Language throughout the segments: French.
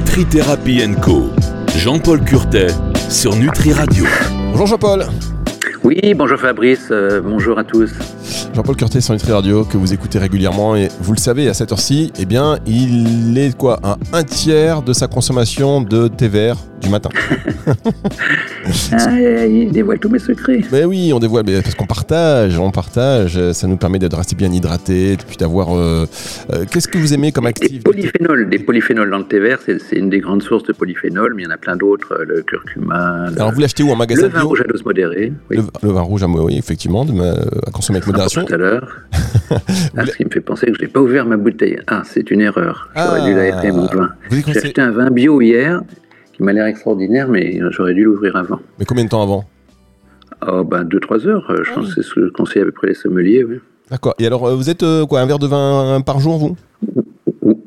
Nutri Therapy Co. Jean-Paul Curtet sur Nutri Radio. Bonjour Jean-Paul. Oui, bonjour Fabrice, euh, bonjour à tous. Jean-Paul Curtet sur Nutri Radio que vous écoutez régulièrement et vous le savez à cette heure-ci, eh bien il est quoi un, un tiers de sa consommation de thé vert du matin. ah, il dévoile tous mes secrets. Mais oui, on dévoile, mais parce qu'on partage, on partage, ça nous permet de rester bien hydraté, puis d'avoir. Euh, euh, Qu'est-ce que vous aimez comme activité? Des polyphénols, des polyphénols dans le thé vert, c'est une des grandes sources de polyphénols, mais il y en a plein d'autres, le curcuma. Alors vous l'achetez où en magasin Le vin rouge à dose modérée. Oui. Le, le, vin rouge à oui, effectivement, de ma, à consommer avec modération. Tout à l'heure. ah, ce qui me fait penser que je n'ai pas ouvert ma bouteille. Ah, c'est une erreur. J'aurais ah, dû l'aérer mon vin. J'ai acheté un vin bio hier qui m'a l'air extraordinaire, mais j'aurais dû l'ouvrir avant. Mais combien de temps avant? Oh, ben 2-3 heures, je ah pense oui. que c'est ce que conseillent à peu près les sommeliers. Oui. D'accord. Et alors, vous êtes euh, quoi, un verre de vin par jour, vous?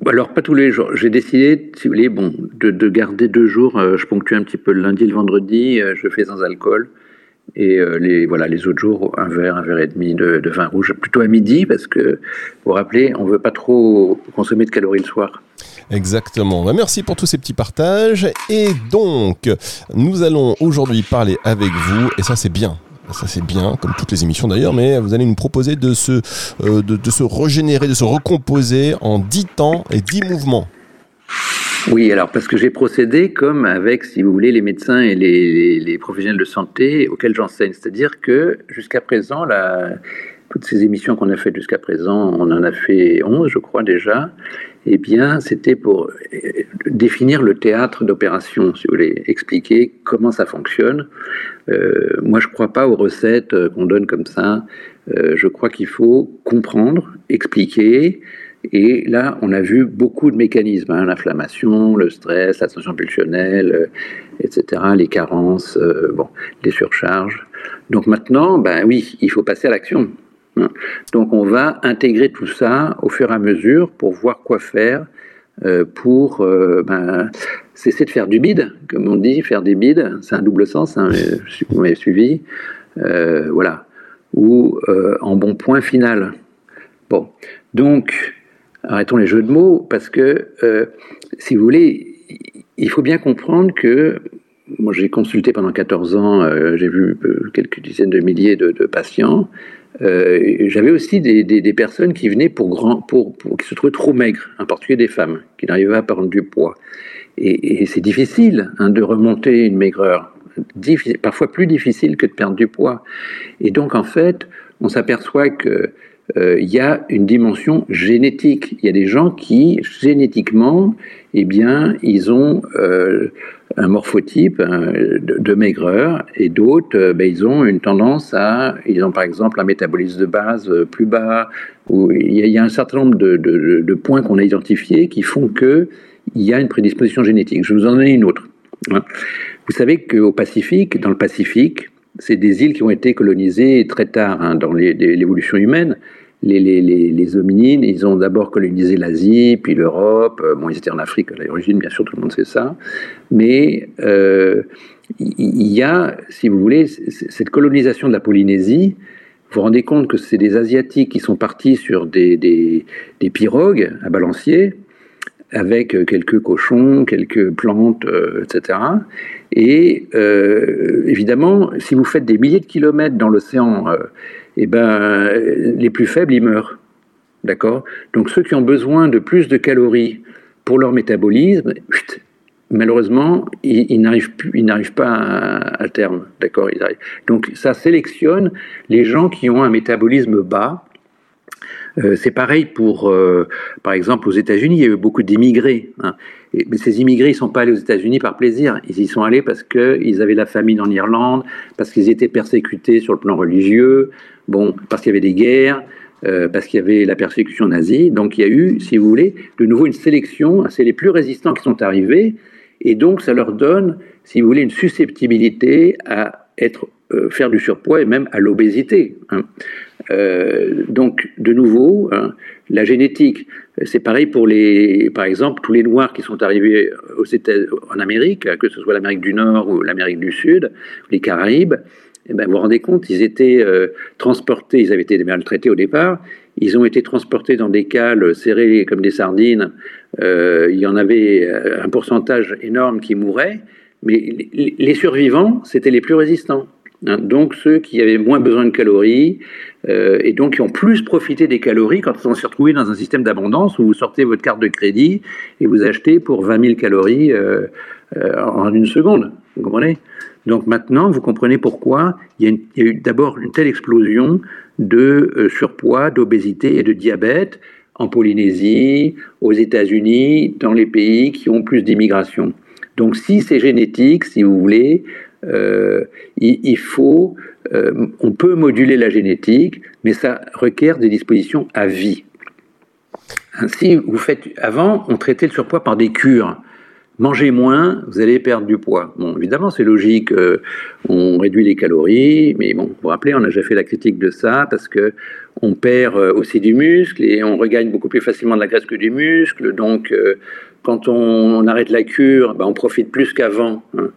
Alors, pas tous les jours. J'ai décidé, si vous voulez, bon, de, de garder deux jours. Euh, je ponctue un petit peu le lundi et le vendredi. Euh, je fais sans alcool. Et euh, les, voilà, les autres jours, un verre, un verre et demi de, de vin rouge, plutôt à midi, parce que, vous vous rappelez, on ne veut pas trop consommer de calories le soir. Exactement. Merci pour tous ces petits partages. Et donc, nous allons aujourd'hui parler avec vous, et ça c'est bien, ça c'est bien, comme toutes les émissions d'ailleurs, mais vous allez nous proposer de se, euh, de, se régénérer, de se recomposer en 10 temps et 10 mouvements. Oui, alors parce que j'ai procédé comme avec, si vous voulez, les médecins et les, les professionnels de santé auxquels j'enseigne. C'est-à-dire que jusqu'à présent, la, toutes ces émissions qu'on a faites jusqu'à présent, on en a fait 11, je crois déjà, eh bien, c'était pour définir le théâtre d'opération, si vous voulez, expliquer comment ça fonctionne. Euh, moi, je ne crois pas aux recettes qu'on donne comme ça. Euh, je crois qu'il faut comprendre, expliquer. Et là, on a vu beaucoup de mécanismes, hein, l'inflammation, le stress, la tension pulsionnelle, euh, etc., les carences, euh, bon, les surcharges. Donc maintenant, ben oui, il faut passer à l'action. Donc on va intégrer tout ça au fur et à mesure pour voir quoi faire euh, pour euh, ben, cesser de faire du bide, comme on dit, faire des bides, c'est un double sens, hein, vous suivi, euh, voilà, ou en bon point final. Bon, donc arrêtons les jeux de mots, parce que si vous voulez, il faut bien comprendre que moi j'ai consulté pendant 14 ans, j'ai vu quelques dizaines de milliers de patients, euh, j'avais aussi des, personnes qui venaient pour, grand, pour, pour, qui se trouvaient trop maigres, en particulier des femmes, qui n'arrivaient pas à prendre du poids. Et, c'est difficile hein, de remonter une maigreur, Diffi parfois plus difficile que de perdre du poids. Et donc en fait, on s'aperçoit que euh, il y a une dimension génétique. Il y a des gens qui, génétiquement, eh bien, ils ont euh, un morphotype de, maigreur, et d'autres, euh, ben, ils ont une tendance à, ils ont par exemple un métabolisme de base euh, plus bas, ou il y a, un certain nombre de points qu'on a identifiés qui font que il y a une prédisposition génétique. Je vais vous en donner une autre. Hein. Vous savez qu'au Pacifique, dans le Pacifique, c'est des îles qui ont été colonisées très tard hein, dans l'évolution humaine. Les, les, les, les, hominines, ils ont d'abord colonisé l'Asie, puis l'Europe. Bon, ils étaient en Afrique à l'origine, bien sûr, tout le monde sait ça. Mais euh, il y a, si vous voulez, cette colonisation de la Polynésie. Vous vous rendez compte que c'est des Asiatiques qui sont partis sur des, des, des pirogues à balancier, avec quelques cochons, quelques plantes, euh, etc. Et euh, évidemment, si vous faites des milliers de kilomètres dans l'océan, euh, eh ben, les plus faibles, ils meurent. D'accord? Donc ceux qui ont besoin de plus de calories pour leur métabolisme, malheureusement, ils, ils n'arrivent pas à, à terme. D'accord? Donc ça sélectionne les gens qui ont un métabolisme bas, euh, c'est pareil pour, euh, par exemple, aux États-Unis, il y a eu beaucoup d'immigrés. Hein. mais ces immigrés, ils ne sont pas allés aux États-Unis par plaisir. Ils y sont allés parce qu'ils avaient la famine en Irlande, parce qu'ils étaient persécutés sur le plan religieux, bon, parce qu'il y avait des guerres, euh, parce qu'il y avait la persécution nazie. Donc il y a eu, si vous voulez, de nouveau une sélection. C'est les plus résistants qui sont arrivés. Et donc ça leur donne, si vous voulez, une susceptibilité à être, euh, faire du surpoids et même à l'obésité. Hein. donc, de nouveau, hein, la génétique, c'est pareil pour les, par exemple, tous les Noirs qui sont arrivés en Amérique, que ce soit l'Amérique du Nord ou l'Amérique du Sud, les Caraïbes. Eh ben, vous vous rendez compte, ils étaient transportés, ils avaient été maltraités au départ, ils ont été transportés dans des cales serrées comme des sardines. Euh, il y en avait un pourcentage énorme qui mourait, mais les survivants, c'était les plus résistants. Hein. donc ceux qui avaient moins besoin de calories euh, et donc qui ont plus profité des calories quand ils s'est retrouvés dans un système d'abondance où vous sortez votre carte de crédit et vous achetez pour 20 000 calories euh, en une seconde. Vous comprenez? Donc maintenant, vous comprenez pourquoi il y a, eu d'abord une telle explosion de euh, surpoids, d'obésité et de diabète en Polynésie, aux États-Unis, dans les pays qui ont plus d'immigration. Donc si c'est génétique, si vous voulez, euh, il, faut, euh, on peut moduler la génétique, mais ça requiert des dispositions à vie. Ainsi, vous faites, avant, on traitait le surpoids par des cures mangez moins, vous allez perdre du poids. Bon, évidemment, c'est logique, euh, on réduit les calories, mais bon, vous vous rappelez, on a déjà fait la critique de ça parce que on perd euh, aussi du muscle et on regagne beaucoup plus facilement de la graisse que du muscle. Donc, euh, quand on, arrête la cure, ben, on profite plus qu'avant hein,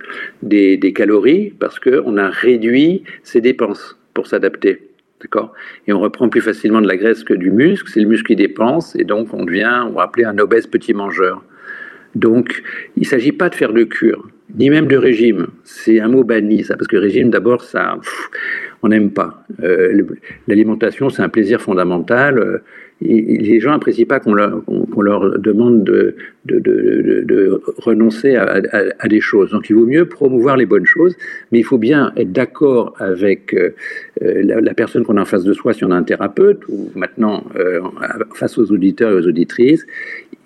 des, calories parce qu'on a réduit ses dépenses pour s'adapter. D'accord? Et on reprend plus facilement de la graisse que du muscle. C'est le muscle qui dépense et donc on devient, on va appeler un obèse petit mangeur. Donc, il ne s'agit pas de faire de cure, ni même de régime. C'est un mot banni, ça, parce que régime, d'abord, ça, on n'aime pas. Euh, l'alimentation, c'est un plaisir fondamental. Euh, les gens n'apprécient pas qu'on leur, demande de, renoncer à, des choses. Donc il vaut mieux promouvoir les bonnes choses, mais il faut bien être d'accord avec euh, la, personne qu'on a en face de soi, si on a un thérapeute, ou maintenant face aux auditeurs et aux auditrices.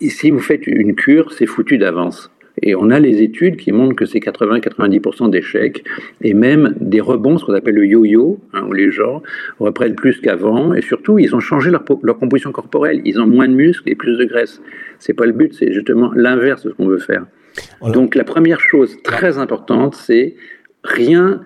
Si vous faites une cure, c'est foutu d'avance. Et on a les études qui montrent que c'est 80-90% d'échecs et même des rebonds, ce qu'on appelle le yo-yo, hein, où les gens reprennent plus qu'avant. Et surtout, ils ont changé leur, composition corporelle. Ils ont moins de muscles et plus de graisse. C'est pas le but, c'est justement l'inverse de ce qu'on veut faire. Donc la première chose très importante, c'est rien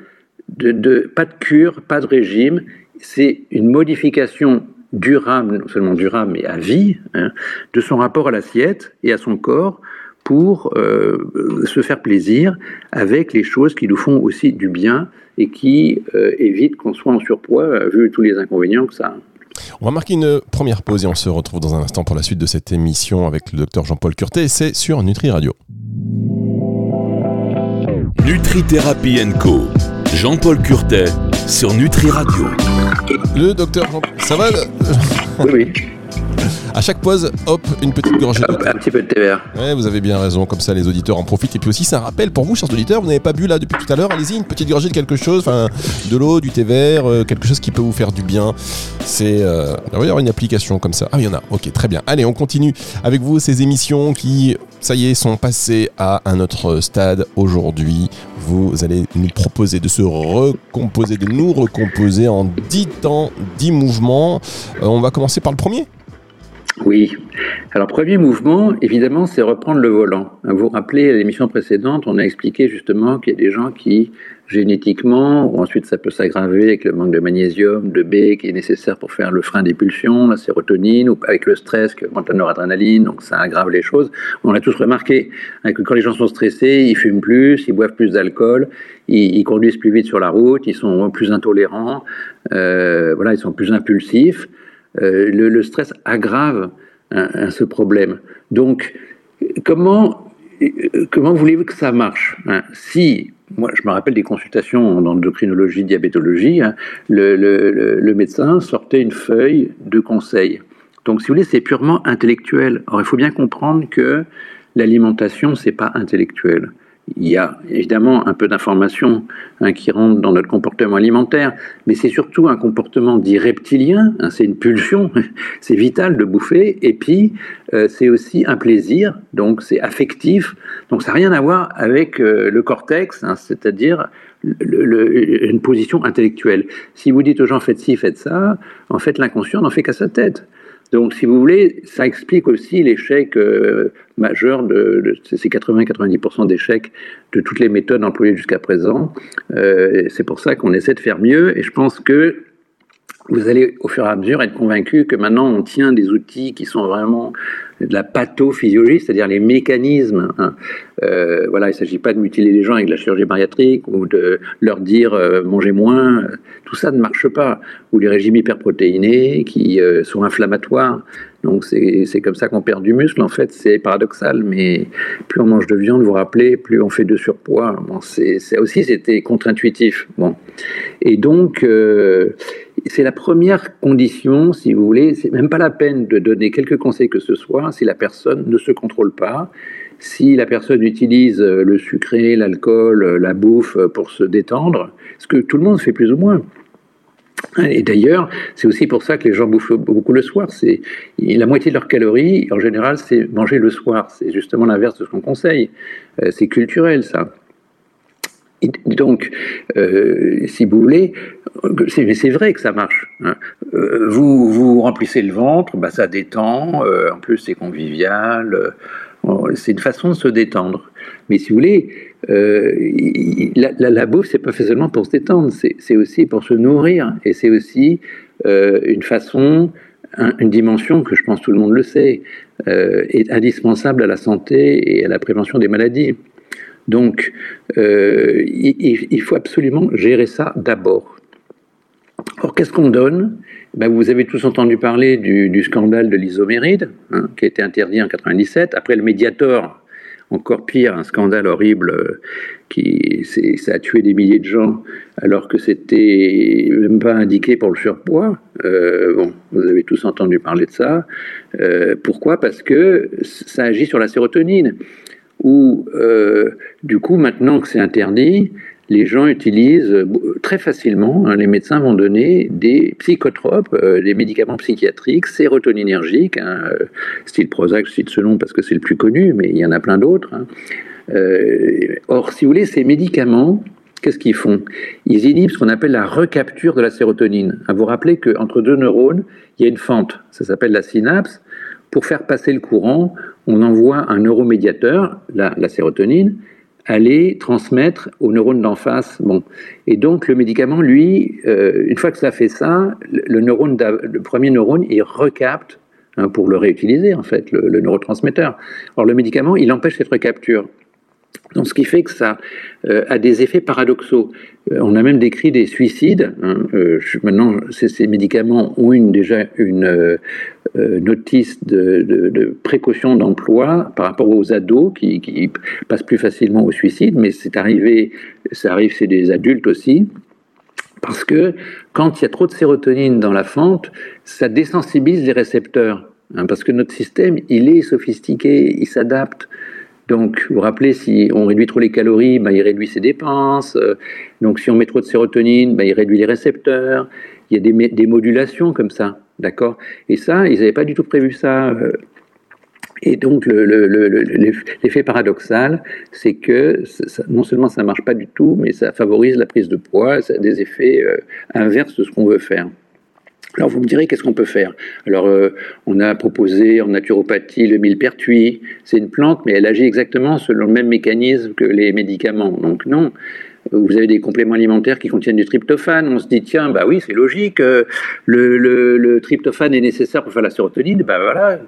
de, pas de cure, pas de régime. C'est une modification durable, non seulement durable, mais à vie, hein, de son rapport à l'assiette et à son corps pour euh, se faire plaisir avec les choses qui nous font aussi du bien et qui euh, évitent qu'on soit en surpoids, euh, vu tous les inconvénients que ça a. On va marquer une première pause et on se retrouve dans un instant pour la suite de cette émission avec le docteur Jean-Paul Curtet. C'est sur Nutri Radio. Nutri Thérapie Co. Jean-Paul Curtet sur Nutri Radio. Le docteur Jean... Ça va Oui, oui. À chaque pause, hop, une petite gorgée d'eau. Un petit peu de thé vert. Ouais, vous avez bien raison, comme ça les auditeurs en profitent. Et puis aussi, c'est un rappel pour vous, chers auditeurs, vous n'avez pas bu là depuis tout à l'heure, allez-y, une petite gorgée de quelque chose, enfin, de l'eau, du thé vert, euh, quelque chose qui peut vous faire du bien. C'est. Euh, il va y avoir une application comme ça. Ah, il y en a, ok, très bien. Allez, on continue avec vous ces émissions qui, ça y est, sont passées à un autre stade aujourd'hui. Vous allez nous proposer de se recomposer, de nous recomposer en 10 temps, 10 mouvements. Euh, on va commencer par le premier oui. Alors, premier mouvement, évidemment, c'est reprendre le volant. Vous vous rappelez, à l'émission précédente, on a expliqué justement qu'il y a des gens qui, génétiquement, ou ensuite ça peut s'aggraver avec le manque de magnésium, de B qui est nécessaire pour faire le frein des pulsions, la sérotonine, ou avec le stress qui augmente la noradrénaline, donc ça aggrave les choses. On l'a tous remarqué, hein, que quand les gens sont stressés, ils fument plus, ils boivent plus d'alcool, ils, conduisent plus vite sur la route, ils sont plus intolérants, euh, voilà, ils sont plus impulsifs. Euh, le, stress aggrave hein, ce problème. Donc, comment, comment voulez-vous que ça marche hein? Si, moi je me rappelle des consultations en endocrinologie, diabétologie, hein, le, le, médecin sortait une feuille de conseils. Donc, si vous voulez, c'est purement intellectuel. Or, il faut bien comprendre que l'alimentation, c'est pas intellectuel il y a évidemment un peu d'informations hein, qui rentrent dans notre comportement alimentaire, mais c'est surtout un comportement dit reptilien, hein, c'est une pulsion, c'est vital de bouffer, et puis euh, c'est aussi un plaisir, donc c'est affectif, donc ça n'a rien à voir avec euh, le cortex, hein, c'est-à-dire une position intellectuelle. Si vous dites aux gens faites ci, faites ça, en fait l'inconscient n'en fait qu'à sa tête. Donc, si vous voulez, ça explique aussi l'échec euh, majeur de, ces 80-90% d'échecs de toutes les méthodes employées jusqu'à présent. Euh, c'est pour ça qu'on essaie de faire mieux. Et je pense que vous allez au fur et à mesure être convaincu que maintenant on tient des outils qui sont vraiment de la pathophysiologie, c'est-à-dire les mécanismes. Hein. Euh, voilà, il ne s'agit pas de mutiler les gens avec la chirurgie bariatrique ou de leur dire euh, mangez moins. Tout ça ne marche pas. Ou les régimes hyperprotéinés qui euh, sont inflammatoires. Donc c'est comme ça qu'on perd du muscle. En fait, c'est paradoxal, mais plus on mange de viande, vous vous rappelez, plus on fait de surpoids. Bon, c'est aussi c'était contre-intuitif. Bon, et donc c'est la première condition, si vous voulez, c'est même pas la peine de donner quelques conseils que ce soit si la personne ne se contrôle pas, si la personne utilise euh, le sucré, l'alcool, euh, la bouffe euh, pour se détendre, ce que tout le monde fait plus ou moins. Et d'ailleurs, c'est aussi pour ça que les gens bouffent beaucoup le soir. C'est la moitié de leurs calories, en général, c'est manger le soir. C'est justement l'inverse de ce qu'on conseille. C'est culturel, ça. Donc, si vous voulez, c'est vrai que ça marche. Hein. Euh, vous, vous remplissez le ventre, bah, ça détend, euh, en plus c'est convivial, euh, c'est une façon de se détendre. Mais si vous voulez, la, la, la, bouffe, c'est pas seulement pour se détendre, c'est aussi pour se nourrir, et c'est aussi une façon, une dimension que je pense tout le monde le sait, est indispensable à la santé et à la prévention des maladies. Donc, il, il faut absolument gérer ça d'abord. Or, qu'est-ce qu'on donne? Ben, Vous avez tous entendu parler du, scandale de l'isoméride, hein, qui a été interdit en 97. Après le Mediator, encore pire, un scandale horrible euh, qui a tué des milliers de gens alors que c'était même pas indiqué pour le surpoids. Euh, bon, vous avez tous entendu parler de ça. Euh, pourquoi? Parce que ça agit sur la sérotonine. Ou du coup, maintenant que c'est interdit, les gens utilisent euh, très facilement, hein, les médecins vont donner des psychotropes, euh, des médicaments psychiatriques sérotoninergiques, hein, euh, style Prozac, je cite ce nom parce que c'est le plus connu, mais il y en a plein d'autres. Hein. or, si vous voulez, ces médicaments, qu'est-ce qu'ils font? Ils inhibent ce qu'on appelle la recapture de la sérotonine. À vous rappeler qu'entre deux neurones, il y a une fente, ça s'appelle la synapse. Pour faire passer le courant, on envoie un neuromédiateur, la sérotonine, aller transmettre aux neurones d'en face. Bon. Et donc le médicament, lui, euh, une fois que ça fait ça, le, neurone le premier neurone, il recapte hein, pour le réutiliser, en fait, le, neurotransmetteur. Alors le médicament, il empêche cette recapture. Donc, ce qui fait que ça euh, a des effets paradoxaux. Euh, on a même décrit des suicides. Hein, maintenant, ces, médicaments ont une, déjà une, euh, notice de, précaution d'emploi par rapport aux ados qui, passent plus facilement au suicide, mais c'est arrivé, ça arrive chez des adultes aussi. Parce que quand il y a trop de sérotonine dans la fente, ça désensibilise les récepteurs. Hein, parce que notre système, il est sophistiqué, il s'adapte. Donc, vous vous rappelez, si on réduit trop les calories, ben, il réduit ses dépenses. Euh, donc, si on met trop de sérotonine, ben, il réduit les récepteurs. Il y a des, modulations comme ça. D'accord? Et ça, ils n'avaient pas du tout prévu ça. Euh. Et donc, l'effet paradoxal, c'est que non seulement ça ne marche pas du tout, mais ça favorise la prise de poids, ça a des effets euh, inverses de ce qu'on veut faire. Alors vous me direz qu'est-ce qu'on peut faire? Alors euh, on a proposé en naturopathie le millepertuis, c'est une plante mais elle agit exactement selon le même mécanisme que les médicaments. Donc non, vous avez des compléments alimentaires qui contiennent du tryptophane. On se dit, tiens, bah oui, c'est logique, euh, le, tryptophane est nécessaire pour faire la sérotonine, bah voilà,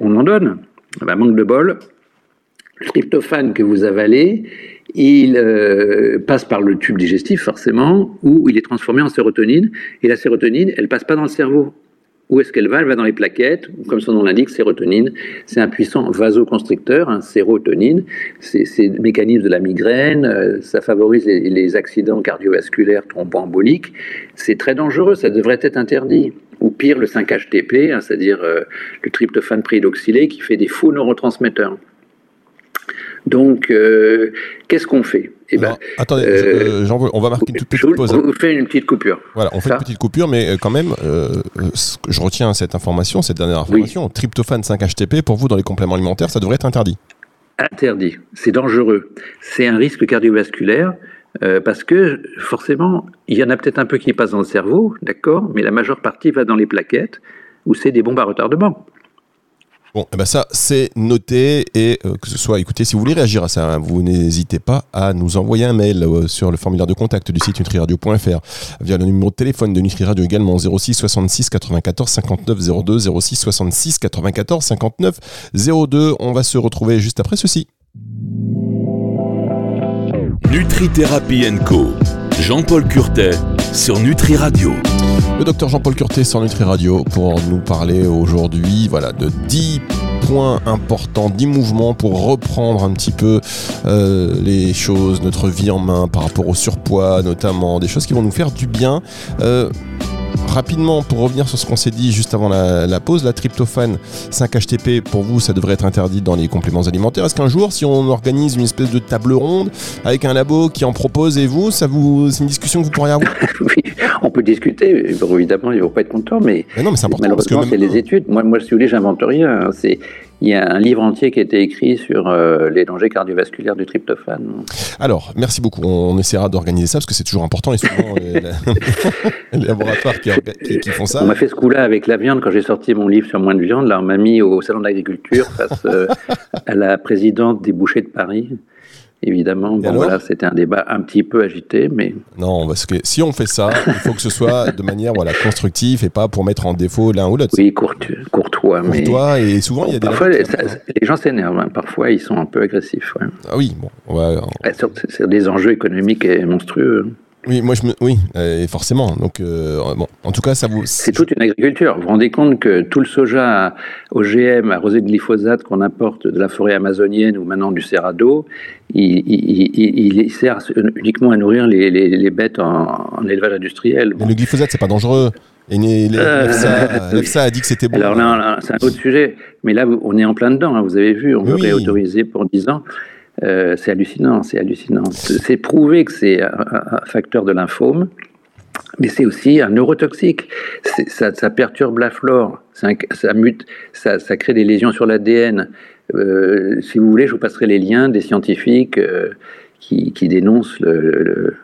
on en donne. Bah, manque de bol, le tryptophane que vous avalez, il euh, passe par le tube digestif forcément, où il est transformé en sérotonine, et la sérotonine, elle passe pas dans le cerveau. Où est-ce qu'elle va? Elle va dans les plaquettes, comme son nom l'indique, sérotonine. C'est un puissant vasoconstricteur, un sérotonine. C'est le mécanisme de la migraine, euh, ça favorise les, accidents cardiovasculaires thromboemboliques. C'est très dangereux, ça devrait être interdit. Ou pire, le 5-HTP, hein, c'est-à-dire euh, le tryptophane pridoxylé qui fait des faux neurotransmetteurs. Donc, euh, qu'est-ce qu'on fait? Eh ben, attendez, euh, on va marquer une toute petite pause. On fait une petite coupure. Voilà, on fait une petite coupure, mais euh, quand même, je retiens cette information, cette dernière information. Tryptophane 5-HTP, pour vous, dans les compléments alimentaires, ça devrait être interdit. Interdit. C'est dangereux. C'est un risque cardiovasculaire. parce que forcément, il y en a peut-être un peu qui passe dans le cerveau, d'accord, mais la majeure partie va dans les plaquettes, où c'est des bombes à retardement. Bon, eh ben ça, c'est noté. Et euh, que ce soit, écoutez, si vous voulez réagir à ça, hein, vous n'hésitez pas à nous envoyer un mail euh, sur le formulaire de contact du site nutriradio.fr via le numéro de téléphone de Nutri Radio également 06 66 94 59 02 06 66 94 59 02. On va se retrouver juste après ceci. Nutri Thérapie Co. Jean-Paul Curtet sur Nutri Radio. Le docteur Jean-Paul Curtet sur Nutri Radio pour nous parler aujourd'hui voilà, de 10 points importants, 10 mouvements pour reprendre un petit peu euh, les choses, notre vie en main par rapport au surpoids notamment, des choses qui vont nous faire du bien. Euh, rapidement, pour revenir sur ce qu'on s'est dit juste avant la, pause, la tryptophane 5-HTP, pour vous, ça devrait être interdit dans les compléments alimentaires. Est-ce qu'un jour, si on organise une espèce de table ronde avec un labo qui en propose et vous, ça vous, c'est une discussion que vous pourriez avoir? Oui, on peut discuter. Évidemment, ils ne vont pas être contents, mais, mais, non, mais c'est important malheureusement, c'est les études. Moi, moi, si vous voulez, j'invente rien. Hein. C'est il y a un livre entier qui a été écrit sur euh, les dangers cardiovasculaires du tryptophane. Alors, merci beaucoup. On, essaiera d'organiser ça parce que c'est toujours important et souvent les, laboratoires qui, font ça. On m'a fait ce coup-là avec la viande quand j'ai sorti mon livre sur moins de viande. Là, on m'a mis au salon d'agriculture face euh, à la présidente des bouchers de Paris évidemment. Bon, voilà, c'était un débat un petit peu agité, mais. Non, parce que si on fait ça, il faut que ce soit de manière voilà, constructive et pas pour mettre en défaut l'un ou l'autre. Oui, courtois. Courtois, et souvent, il y a des. Parfois, les, gens s'énervent, hein. parfois, ils sont un peu agressifs. Ah oui, bon. c'est des enjeux économiques monstrueux. Oui, moi je me, oui, euh, forcément. Donc euh, bon, en tout cas, ça vous. C'est toute une agriculture. Vous vous rendez compte que tout le soja OGM arrosé de glyphosate qu'on importe de la forêt amazonienne ou maintenant du Cerrado, il, il, il, sert uniquement à nourrir les, les, les bêtes en, élevage industriel. Mais le glyphosate, c'est pas dangereux. Et l'EFSA euh, a dit que c'était bon. Alors là, c'est un autre sujet. Mais là, on est en plein dedans. Hein. vous avez vu, on veut réautoriser pour 10 ans. Euh, c'est hallucinant, c'est hallucinant. C'est prouvé que c'est un, facteur de lymphome, mais c'est aussi un neurotoxique. Ça, ça, perturbe la flore, ça, ça, mute, ça, crée des lésions sur l'ADN. Euh, si vous voulez, je vous passerai les liens des scientifiques euh, qui, dénoncent le,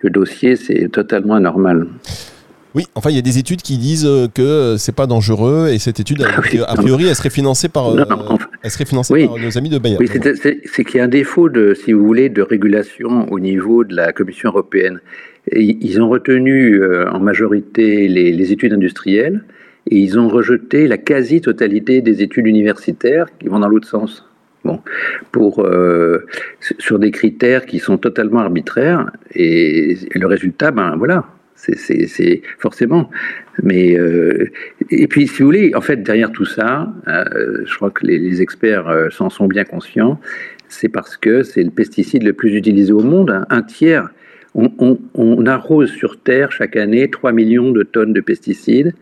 le dossier, c'est totalement anormal. Oui, enfin, il y a des études qui disent que c'est pas dangereux et cette étude, a priori, elle serait financée par, euh, elle serait financée par nos amis de Bayer. Oui, c'est qu'il y a un défaut, de, si vous voulez, de régulation au niveau de la Commission européenne. ils ont retenu euh, en majorité les, études industrielles et ils ont rejeté la quasi-totalité des études universitaires qui vont dans l'autre sens. Bon, pour, sur des critères qui sont totalement arbitraires et, et le résultat, ben voilà, c'est forcément. Mais euh, et puis, si vous voulez, en fait, derrière tout ça, euh, je crois que les, experts euh, s'en sont bien conscients. C'est parce que c'est le pesticide le plus utilisé au monde. Un tiers. On, arrose sur Terre chaque année 3 millions de tonnes de pesticides,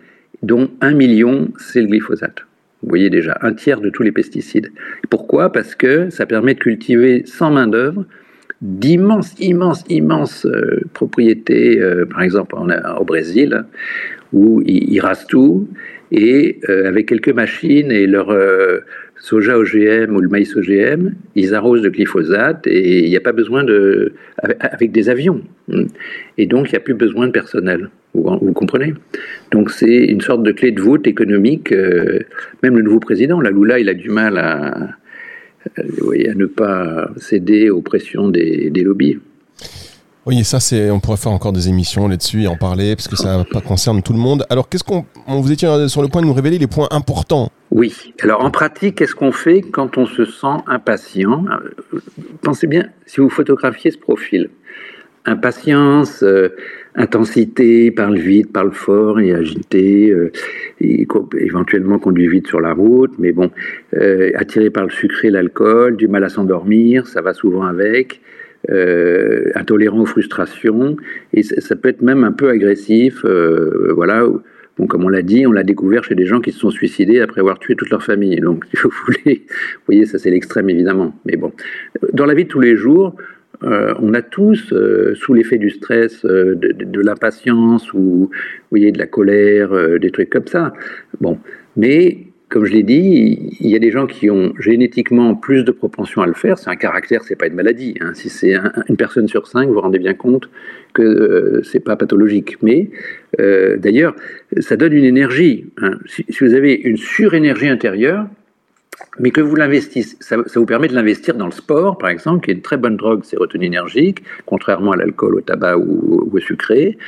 dont 1 million, c'est le glyphosate. Vous voyez déjà, un tiers de tous les pesticides. Pourquoi? Parce que ça permet de cultiver sans main-d'œuvre d'immenses, immenses, immenses euh, propriétés, euh, par exemple au Brésil, où ils, rasent tout, et euh, avec quelques machines et leur soja OGM ou le maïs OGM, ils arrosent de glyphosate et il n'y a pas besoin de. avec des avions. Et donc, il n'y a plus besoin de personnel. Vous, vous comprenez? Donc, c'est une sorte de clé de voûte économique. même le nouveau président, la Lula, il a du mal à voyez, à ne pas céder aux pressions des, lobbies. Oui, ça, c'est, on pourrait faire encore des émissions là-dessus et en parler, parce que ça pas concerne tout le monde. Alors, qu'est-ce qu'on, vous étiez sur le point de nous révéler les points importants Oui. Alors, en pratique, qu'est-ce qu'on fait quand on se sent impatient? Pensez bien, si vous photographiez ce profil, impatience, euh, intensité, parle vite, parle fort et agité, euh, éventuellement conduit vite sur la route, mais bon, euh, attiré par le sucré, l'alcool, du mal à s'endormir, ça va souvent avec, euh, intolérant aux frustrations, et ça, peut être même un peu agressif, voilà. Bon, comme on l'a dit, on l'a découvert chez des gens qui se sont suicidés après avoir tué toute leur famille. Donc, si vous voulez, vous voyez, ça c'est l'extrême évidemment. Mais bon, dans la vie de tous les jours, euh, on a tous, euh, sous l'effet du stress, euh, de, l'impatience ou voyez, de la colère, des trucs comme ça. Bon, mais comme je l'ai dit, il y a des gens qui ont génétiquement plus de propension à le faire. C'est un caractère, c'est pas une maladie. Hein. Si c'est une personne sur cinq, vous vous rendez bien compte que c'est pas pathologique. Mais d'ailleurs, ça donne une énergie. Hein. Si, vous avez une surénergie intérieure, mais que vous l'investissez, ça, vous permet de l'investir dans le sport, par exemple, qui est une très bonne drogue sérotoninergique, contrairement à l'alcool, au tabac ou, au sucré.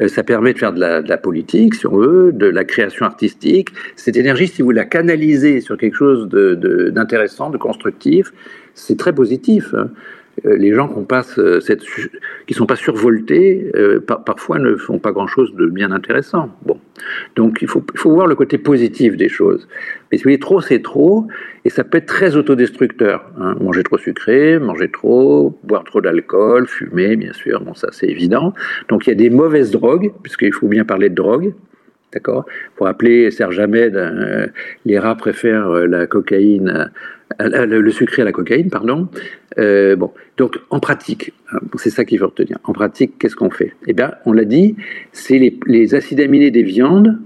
Euh, ça permet de faire de la, politique, si on veut, de la création artistique. Cette énergie, si vous la canalisez sur quelque chose d'intéressant, de, de, constructif, c'est très positif. Hein. Euh, les gens passe euh, qui sont pas survoltés, euh, parfois ne font pas grand-chose de bien intéressant. Bon, donc il faut, il faut voir le côté positif des choses. Mais si vous voulez, trop c'est trop, et ça peut être très autodestructeur. Hein. Manger trop sucré, manger trop, boire trop d'alcool, fumer, bien sûr, bon ça c'est évident. Donc il y a des mauvaises drogues, puisqu'il faut bien parler de drogue. D'accord? Pour rappeler Serge Ahmed, les rats préfèrent la cocaïne le sucré à la cocaïne, pardon. Euh, bon, donc en pratique, hein, c'est ça qu'il faut retenir. En pratique, qu'est-ce qu'on fait? Eh bien, on l'a dit, c'est les, acides aminés des viandes,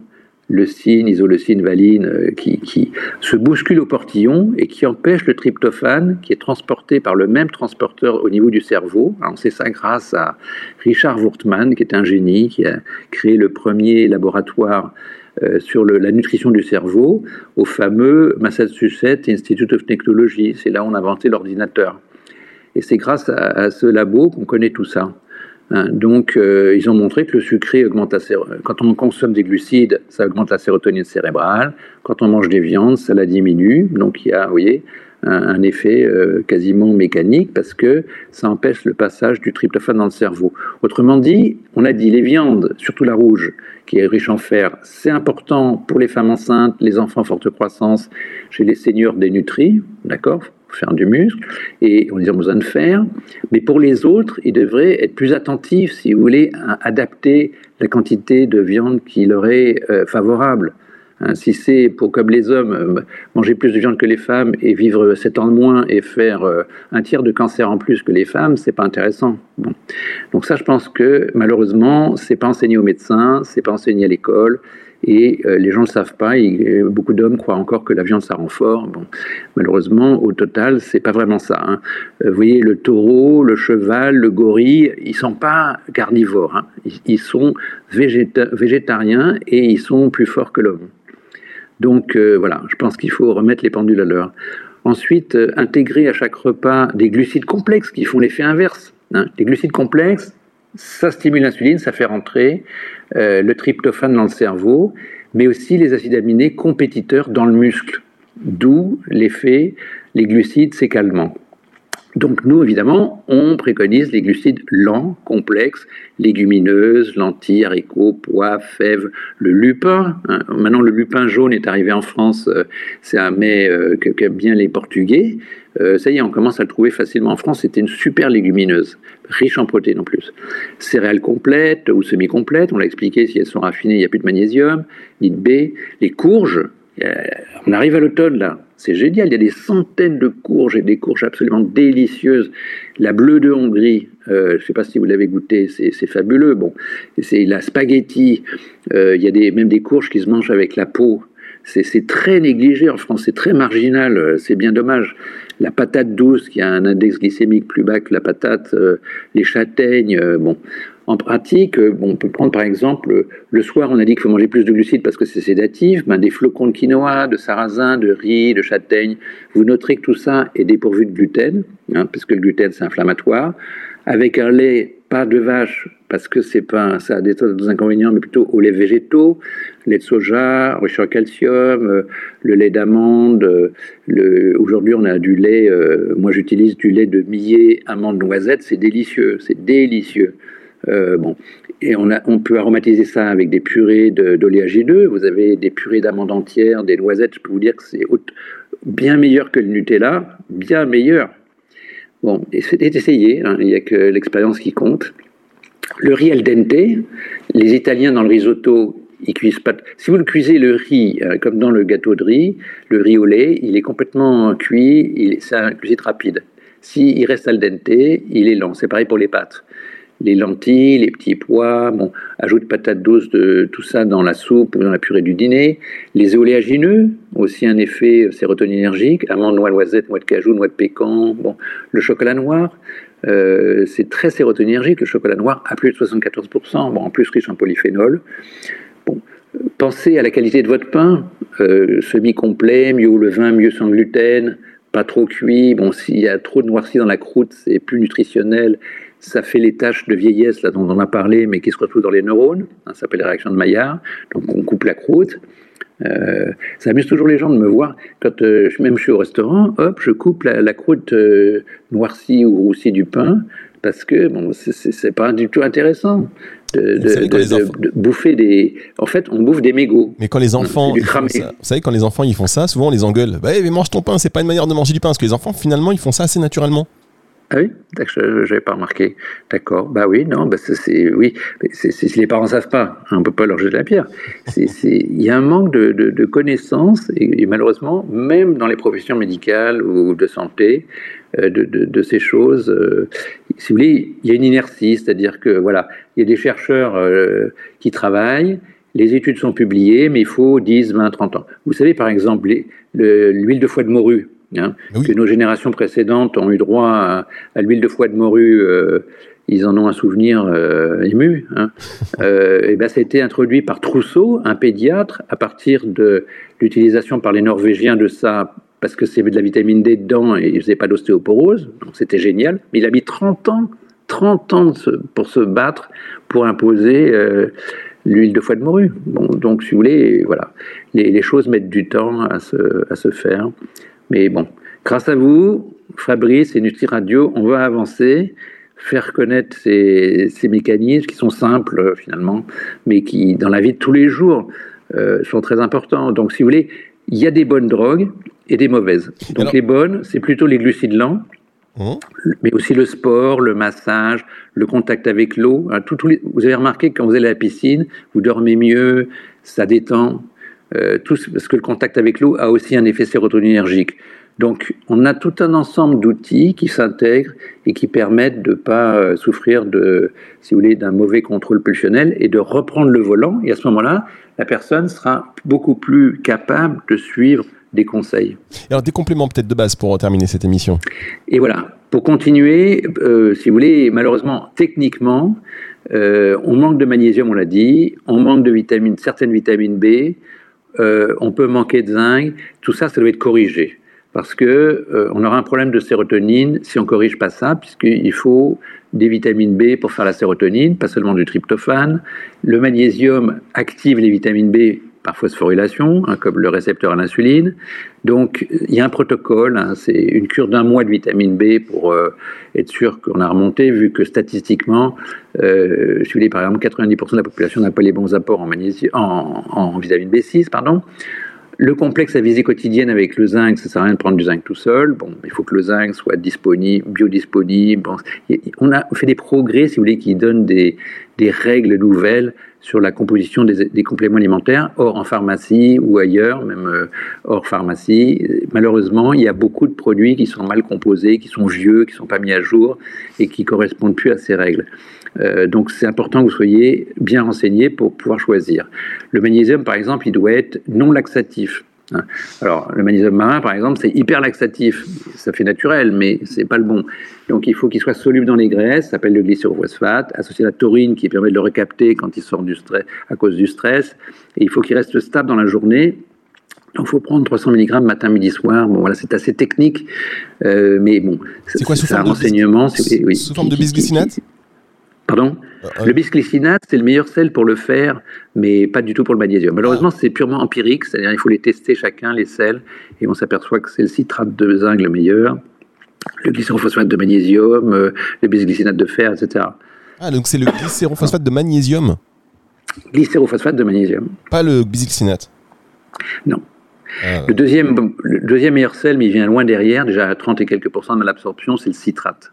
leucine, isoleucine, valine, euh, qui, se bousculent au portillon et qui empêchent le tryptophane, qui est transporté par le même transporteur au niveau du cerveau. on sait ça grâce à Richard Wurtmann, qui est un génie, qui a créé le premier laboratoire euh, sur la nutrition du cerveau au fameux Massachusetts Institute of Technology. C'est là où on a inventé l'ordinateur. Et c'est grâce à, ce labo qu'on connaît tout ça. Hein, donc, euh, ils ont montré que le sucré augmente la Quand on consomme des glucides, ça augmente la sérotonine cérébrale. Quand on mange des viandes, ça la diminue. Donc, il y a, vous voyez, un, effet euh, quasiment mécanique parce que ça empêche le passage du tryptophane dans le cerveau. Autrement dit, on a dit les viandes, surtout la rouge, qui est riche en fer, c'est important pour les femmes enceintes, les enfants forte croissance, chez les seigneurs dénutris, d'accord faire du muscle, et on a besoin de fer. Mais pour les autres, ils devraient être plus attentifs, si vous voulez, à adapter la quantité de viande qui leur est euh, favorable. Hein, si c'est pour, comme les hommes, euh, manger plus de viande que les femmes et vivre 7 ans de moins et faire euh, un tiers de cancer en plus que les femmes, c'est pas intéressant. Donc ça, je pense que malheureusement, c'est pas enseigné aux médecins, c'est pas enseigné à l'école. Et euh, les gens ne le savent pas. beaucoup d'hommes croient encore que la viande ça rend fort. Malheureusement, au total, c'est pas vraiment ça. Hein. vous voyez, le taureau, le cheval, le gorille, ils sont pas carnivores. Hein. Ils, sont végétariens et ils sont plus forts que l'homme. Donc euh, voilà, je pense qu'il faut remettre les pendules à l'heure. Ensuite, euh, intégrer à chaque repas des glucides complexes qui font l'effet inverse. Hein. Les glucides complexes, ça stimule l'insuline, ça fait rentrer euh, le tryptophane dans le cerveau, mais aussi les acides aminés compétiteurs dans le muscle. D'où l'effet, les glucides, c'est calmant. Donc nous, évidemment, on préconise les glucides lents, complexes, légumineuses, lentilles, haricots, pois, fèves, le lupin. Hein. Maintenant, le lupin jaune est arrivé en France, euh, c'est un mets euh, que, bien les Portugais. Euh, ça y est, on commence à le trouver facilement en France. C'était une super légumineuse, riche en protéines en plus. Céréales complètes ou semi-complètes, on l'a expliqué, si elles sont raffinées, il n'y a plus de magnésium, ni de B. Les courges, on arrive à l'automne là, c'est génial, il y a des centaines de courges et des courges absolument délicieuses. La bleue de Hongrie, euh, je ne sais pas si vous l'avez goûté, c'est fabuleux. Bon, c'est la spaghetti, euh, il y a des, même des courges qui se mangent avec la peau. C'est très négligé en France, c'est très marginal, euh, c'est bien dommage. La patate douce qui a un index glycémique plus bas que la patate, les châtaignes, bon, en pratique, euh, on peut prendre par exemple, le soir, on a dit qu'il faut manger plus de glucides parce que c'est sédatif, ben, des flocons de quinoa, de sarrasin, de riz, de châtaigne. Vous noterez que tout ça est dépourvu de gluten, hein, parce que le gluten c'est inflammatoire. Avec un lait, pas de vache, parce que c'est pas, ça a des, inconvénients, mais plutôt au lait végétaux, lait de soja, riche en calcium, euh, le lait d'amande. Euh, aujourd'hui, on a du lait, moi j'utilise du lait de millet, amande, noisette, c'est délicieux, c'est délicieux. Euh, bon. Et on, a, on, peut aromatiser ça avec des purées d'oléagineux. Vous avez des purées d'amandes entières, des noisettes. Je peux vous dire que c'est bien meilleur que le Nutella, bien meilleur. Bon, c'est essayé, hein. il n'y a que l'expérience qui compte. Le riz al dente, les Italiens dans le risotto, ils cuisent pas. Si vous le cuisez le riz, euh, comme dans le gâteau de riz, le riz au lait, il est complètement cuit, c'est un cuisine rapide. S'il reste al dente, il est lent. C'est pareil pour les pâtes les lentilles, les petits pois, bon, ajoute patates douces, de, tout ça dans la soupe ou dans la purée du dîner. Les oléagineux, aussi un effet sérotoninergique, amandes, noix, noisettes, noix de cajou, noix de pécan, bon, le chocolat noir, euh, c'est très sérotoninergique, le chocolat noir à plus de 74%, bon, en plus riche en polyphénol. Bon, pensez à la qualité de votre pain, semi-complet, mieux au levain, mieux sans gluten, pas trop cuit. Bon, s'il y a trop de noirci dans la croûte, c'est plus nutritionnel. Ça fait les tâches de vieillesse là dont on a parlé, mais qui se retrouvent dans les neurones. Hein, ça s'appelle la réaction de Maillard. Donc on coupe la croûte. Euh, ça amuse toujours les gens de me voir quand euh, même je suis au restaurant, hop, je coupe la, croûte euh, noircie ou roussie du pain parce que bon, c'est pas du tout intéressant de, bouffer des. En fait, on bouffe des mégots. Mais quand les enfants, vous savez, quand les enfants ils font ça, souvent on les engueule. Bah, mais mange ton pain, c'est pas une manière de manger du pain, parce que les enfants finalement ils font ça assez naturellement. Ah oui, je n'avais pas remarqué. D'accord. Bah oui, non, bah c'est oui. si les parents savent pas, on peut pas leur jeter la pierre. Il y a un manque de, connaissances et, malheureusement, même dans les professions médicales ou de santé, euh, de, ces choses. Euh, si vous voulez, il y a une inertie, c'est-à-dire que voilà, il y a des chercheurs euh, qui travaillent. Les études sont publiées, mais il faut 10, 20, 30 ans. Vous savez, par exemple, l'huile de foie de morue, Hein, que nos générations précédentes ont eu droit à, l'huile de foie de morue, euh, ils en ont un souvenir euh, ému. Hein. Euh, et ben, ça a été introduit par Trousseau, un pédiatre, à partir de l'utilisation par les Norvégiens de ça, parce que c'est de la vitamine D dedans et il faisait pas d'ostéoporose, donc c'était génial. Mais il a mis 30 ans, 30 ans pour se battre pour imposer l'huile de foie de morue. Bon, donc, si vous voulez, voilà, les, les, choses mettent du temps à se, à se faire. Mais bon, grâce à vous, Fabrice et Nutri Radio, on va avancer, faire connaître ces, mécanismes qui sont simples finalement, mais qui, dans la vie de tous les jours, euh, sont très importants. Donc, si vous voulez, il y a des bonnes drogues et des mauvaises. Donc, les bonnes, c'est plutôt les glucides lents. Mmh. Mais aussi le sport, le massage, le contact avec l'eau. Hein, vous avez remarqué que quand vous allez à la piscine, vous dormez mieux, ça détend. Euh, tout, parce que le contact avec l'eau a aussi un effet sérotoninergique. Donc, on a tout un ensemble d'outils qui s'intègrent et qui permettent de ne pas euh, souffrir de, si vous voulez, d'un mauvais contrôle pulsionnel et de reprendre le volant. Et à ce moment-là, la personne sera beaucoup plus capable de suivre des conseils. Alors, des compléments peut-être de base pour terminer cette émission. Et voilà, pour continuer, euh, si vous voulez, malheureusement, techniquement, on manque de magnésium, on l'a dit, on manque de certaines vitamines B, euh, on peut manquer de zinc, tout ça, ça doit être corrigé. Parce que euh, on aura un problème de sérotonine si on ne corrige pas ça, puisqu'il faut des vitamines B pour faire la sérotonine, pas seulement du tryptophane. Le magnésium active les vitamines B par phosphorylation, hein, comme le récepteur à l'insuline. Donc, il y a un protocole, hein, c'est une cure d'un mois de vitamine B pour euh, être sûr qu'on a remonté, vu que statistiquement, euh, voulez, par exemple, 90% de la population n'a pas les bons apports en vitamine B6, pardon. Le complexe à visée quotidienne avec le zinc, ça ne sert à rien de prendre du zinc tout seul. Bon, il faut que le zinc soit disponible, biodisponible. on a fait des progrès, si vous voulez, qui donnent des, règles nouvelles sur la composition des, compléments alimentaires. Or, en pharmacie ou ailleurs, même euh, hors pharmacie, malheureusement, il y a beaucoup de produits qui sont mal composés, qui sont vieux, qui ne sont pas mis à jour et qui correspondent plus à ces règles. Euh, donc c'est important que vous soyez bien renseigné pour pouvoir choisir. Le magnésium, par exemple, il doit être non laxatif. Alors, le magnésium marin, par exemple, c'est hyper laxatif. Ça fait naturel, mais c'est pas le bon. Donc, il faut qu'il soit soluble dans les graisses, ça s'appelle le glycérophosphate, associé à la taurine qui permet de le recapter quand il sort du stress, à cause du stress. Et il faut qu'il reste stable dans la journée. Donc, il faut prendre 300 mg matin, midi, soir. Bon, voilà, c'est assez technique, euh, mais bon, c'est quoi sous forme un renseignement. Sous forme de bisglycinate? Pardon euh, Le bisglycinate, c'est le meilleur sel pour le faire, mais pas du tout pour le magnésium. Malheureusement, c'est purement empirique, c'est-à-dire il faut les tester chacun, les sels, et on s'aperçoit que c'est le citrate de zinc le meilleur, le glycérophosphate de magnésium, euh, le bisglycinate de fer, etc. Ah, donc c'est le glycérophosphate de magnésium Glycérophosphate de magnésium. Pas le bisglycinate Non. Ah, le, deuxième, le deuxième meilleur sel, mais il vient loin derrière, déjà à 30 et quelques pourcents de l'absorption, c'est le citrate.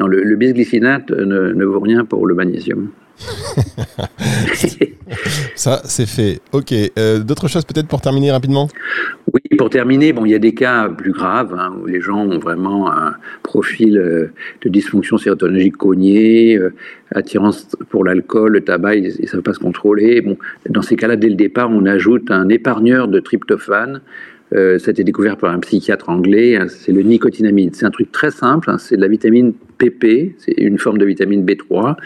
Non, le, bisglycinate ne, vaut rien pour le magnésium. Ça, c'est fait. Ok. Euh, d'autres choses peut-être pour terminer rapidement? Oui, pour terminer, bon, il y a des cas plus graves hein, où les gens ont vraiment un profil euh, de dysfonction sérotonique cogné, euh, attirance pour l'alcool, le tabac, ils ne savent pas se contrôler. Bon, dans ces cas-là, dès le départ, on ajoute un épargneur de tryptophane euh, ça a été découvert par un psychiatre anglais, hein, c'est le nicotinamide. C'est un truc très simple, hein, c'est de la vitamine PP, c'est une forme de vitamine B3,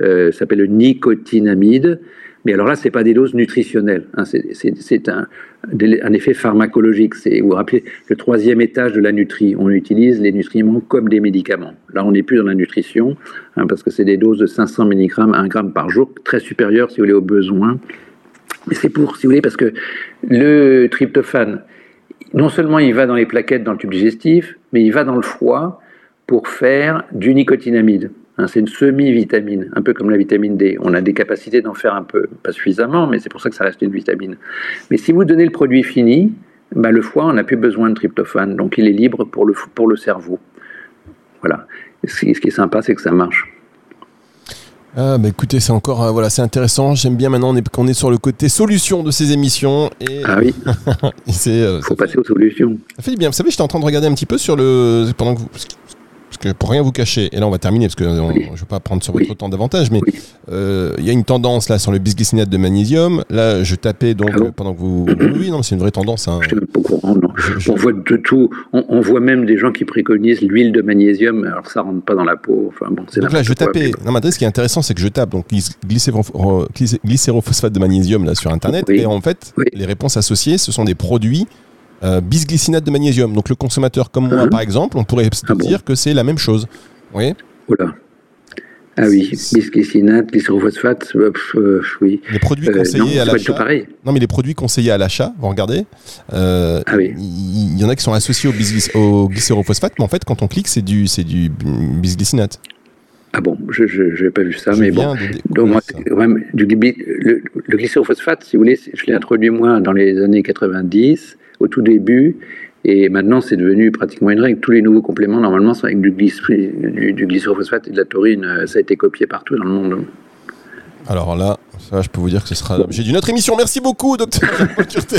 euh, ça s'appelle le nicotinamide. Mais alors là, c'est pas des doses nutritionnelles. Hein, c'est un, un, effet pharmacologique. Vous vous rappelez, le troisième étage de la nutrie. On utilise les nutriments comme des médicaments. Là, on n'est plus dans la nutrition, parce que c'est des doses de 500 mg à 1 g par jour, très supérieures, si vous voulez, aux besoins. Mais c'est pour, si vous voulez, parce que le tryptophane, non seulement il va dans les plaquettes, dans le tube digestif, mais il va dans le foie pour faire du nicotinamide. Hein, c'est une semi-vitamine, un peu comme la vitamine D. On a des capacités d'en faire un peu, pas suffisamment, mais c'est pour ça que ça reste une vitamine. Mais si vous donnez le produit fini, bah, le foie, on n'a plus besoin de tryptophane, donc il est libre pour le, pour le cerveau. Voilà. Ce qui est sympa, c'est que ça marche. Ah bah écoutez, c'est encore euh, voilà, c'est intéressant. J'aime bien maintenant qu'on est, sur le côté solution de ces émissions. Et... Ah oui. Il euh, faut passer aux solutions. Ça fait du bien. Vous savez, j'étais en train de regarder un petit peu sur le pendant que vous parce que pour rien vous cacher, et là on va terminer parce que je ne vais pas prendre sur votre temps davantage, mais euh, il y a une tendance là sur le bisglycinate de magnésium. Là, je tapais donc ah pendant que vous. oui, non, c'est une vraie tendance. Hein. Je suis pas courant, non. On voit de tout. On, voit même des gens qui préconisent l'huile de magnésium, alors ça rentre pas dans la peau. Enfin bon, donc là, je tapais. Non, mais ce qui est intéressant, c'est que je tape donc glycérophosphate de magnésium là sur internet, et en fait, les réponses associées, ce sont des produits euh, bisglycinate de magnésium. Donc le consommateur comme moi, ah. par exemple, on pourrait ah dire que c'est la même chose. Oui. Oula. Ah oui, bisglycinate, glycérophosphate, euh, oui. Les produits euh, conseillés à l'achat. Non, mais les produits conseillés à l'achat, vous regardez. ah oui. Il y, en a qui sont associés au, au glycérophosphate, mais en fait, quand on clique, c'est du, c'est du bisglycinate. Ah bon, je n'ai pas vu ça, mais bon. Donc, moi, du, le, le, glycérophosphate, si vous voulez, je l'ai introduit moi dans les années 90 au tout début. Et maintenant, c'est devenu pratiquement une règle. Tous les nouveaux compléments, normalement, sont avec du, du, glycérophosphate et de la taurine. Ça a été copié partout dans le monde. Alors là, je peux vous dire que ce sera l'objet d'une autre émission. Merci beaucoup, docteur Jean-Paul Curté.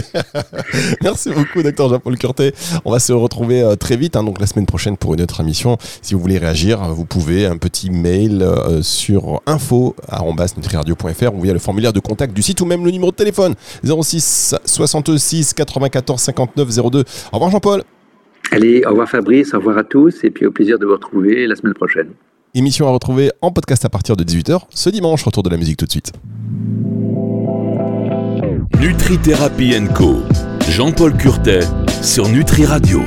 Merci beaucoup, docteur Jean-Paul Curté. On va se retrouver euh, très vite, hein, donc la semaine prochaine pour une autre émission. Si vous voulez réagir, vous pouvez un petit mail euh, sur info.nutriradio.fr ou via le formulaire de contact du site ou même le numéro de téléphone 06 66 94 59 02. Au revoir Jean-Paul. Allez, au revoir Fabrice, au revoir à tous et puis au plaisir de vous retrouver la semaine prochaine. Émission à retrouver en podcast à partir de 18h ce dimanche. Retour de la musique tout de suite. Nutri Thérapie Co. Jean-Paul Curtet sur Nutri Radio.